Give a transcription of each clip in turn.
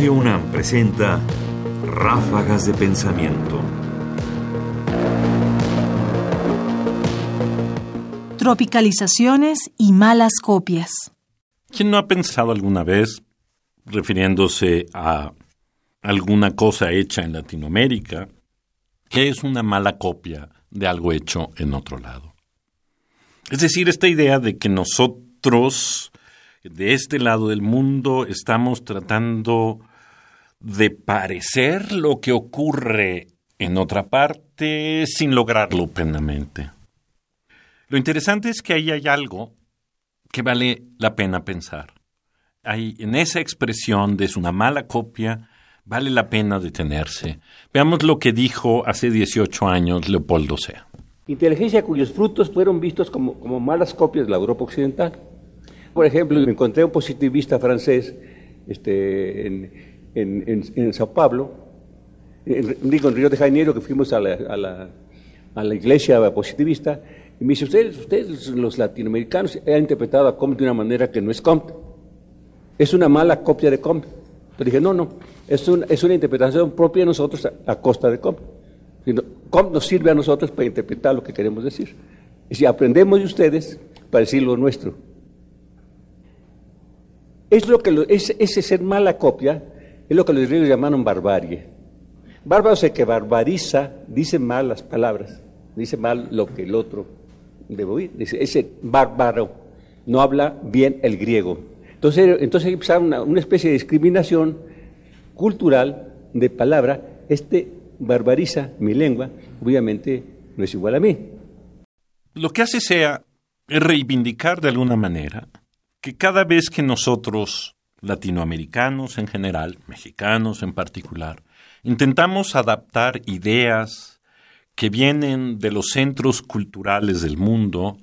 Radio UNAM presenta Ráfagas de Pensamiento. Tropicalizaciones y malas copias. ¿Quién no ha pensado alguna vez, refiriéndose a alguna cosa hecha en Latinoamérica, que es una mala copia de algo hecho en otro lado? Es decir, esta idea de que nosotros, de este lado del mundo, estamos tratando de parecer lo que ocurre en otra parte sin lograrlo plenamente. Lo interesante es que ahí hay algo que vale la pena pensar. Hay, en esa expresión de es una mala copia, vale la pena detenerse. Veamos lo que dijo hace 18 años Leopoldo Sea. Inteligencia cuyos frutos fueron vistos como, como malas copias de la Europa Occidental. Por ejemplo, me encontré un positivista francés este, en, en, en, Sao Paulo, digo en Río de Janeiro, que fuimos a la, a la, a la iglesia positivista, y me dice, ustedes, ustedes los latinoamericanos, han interpretado a Comte de una manera que no es Comte. Es una mala copia de Comte. Pero dije, no, no, es, es una interpretación propia de nosotros a, costa de Comte. Comte nos sirve a nosotros para interpretar lo que queremos decir. Y si aprendemos de ustedes para decir lo nuestro. Es lo que ese ser mala copia es lo que los griegos llamaron barbarie. Bárbaro es el que barbariza, dice mal las palabras, dice mal lo que el otro debe oír. Dice, ese bárbaro no habla bien el griego. Entonces, entonces una, una especie de discriminación cultural de palabra. Este barbariza mi lengua, obviamente no es igual a mí. Lo que hace sea reivindicar de alguna manera que cada vez que nosotros latinoamericanos en general, mexicanos en particular, intentamos adaptar ideas que vienen de los centros culturales del mundo,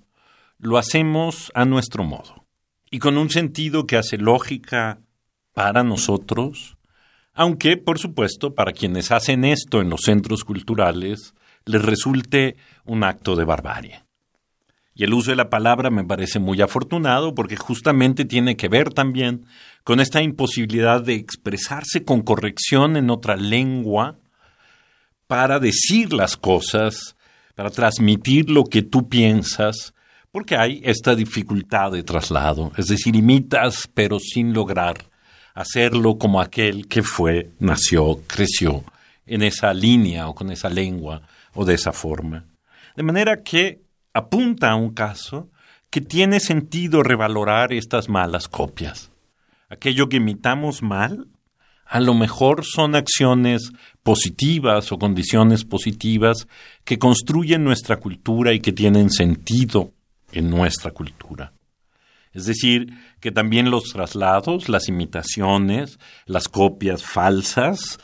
lo hacemos a nuestro modo y con un sentido que hace lógica para nosotros, aunque, por supuesto, para quienes hacen esto en los centros culturales, les resulte un acto de barbarie. Y el uso de la palabra me parece muy afortunado porque justamente tiene que ver también con esta imposibilidad de expresarse con corrección en otra lengua para decir las cosas, para transmitir lo que tú piensas, porque hay esta dificultad de traslado, es decir, imitas pero sin lograr hacerlo como aquel que fue, nació, creció en esa línea o con esa lengua o de esa forma. De manera que apunta a un caso que tiene sentido revalorar estas malas copias. Aquello que imitamos mal, a lo mejor son acciones positivas o condiciones positivas que construyen nuestra cultura y que tienen sentido en nuestra cultura. Es decir, que también los traslados, las imitaciones, las copias falsas,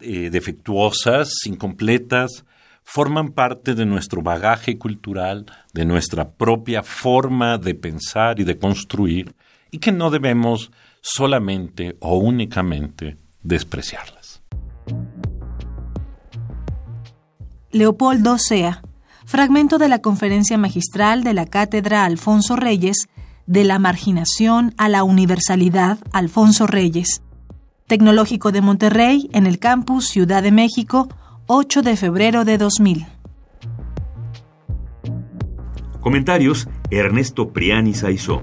eh, defectuosas, incompletas, forman parte de nuestro bagaje cultural, de nuestra propia forma de pensar y de construir, y que no debemos solamente o únicamente despreciarlas. Leopoldo Sea, fragmento de la conferencia magistral de la Cátedra Alfonso Reyes, de la marginación a la universalidad Alfonso Reyes, Tecnológico de Monterrey, en el campus Ciudad de México, 8 de febrero de 2000. Comentarios: Ernesto Priani Saizó.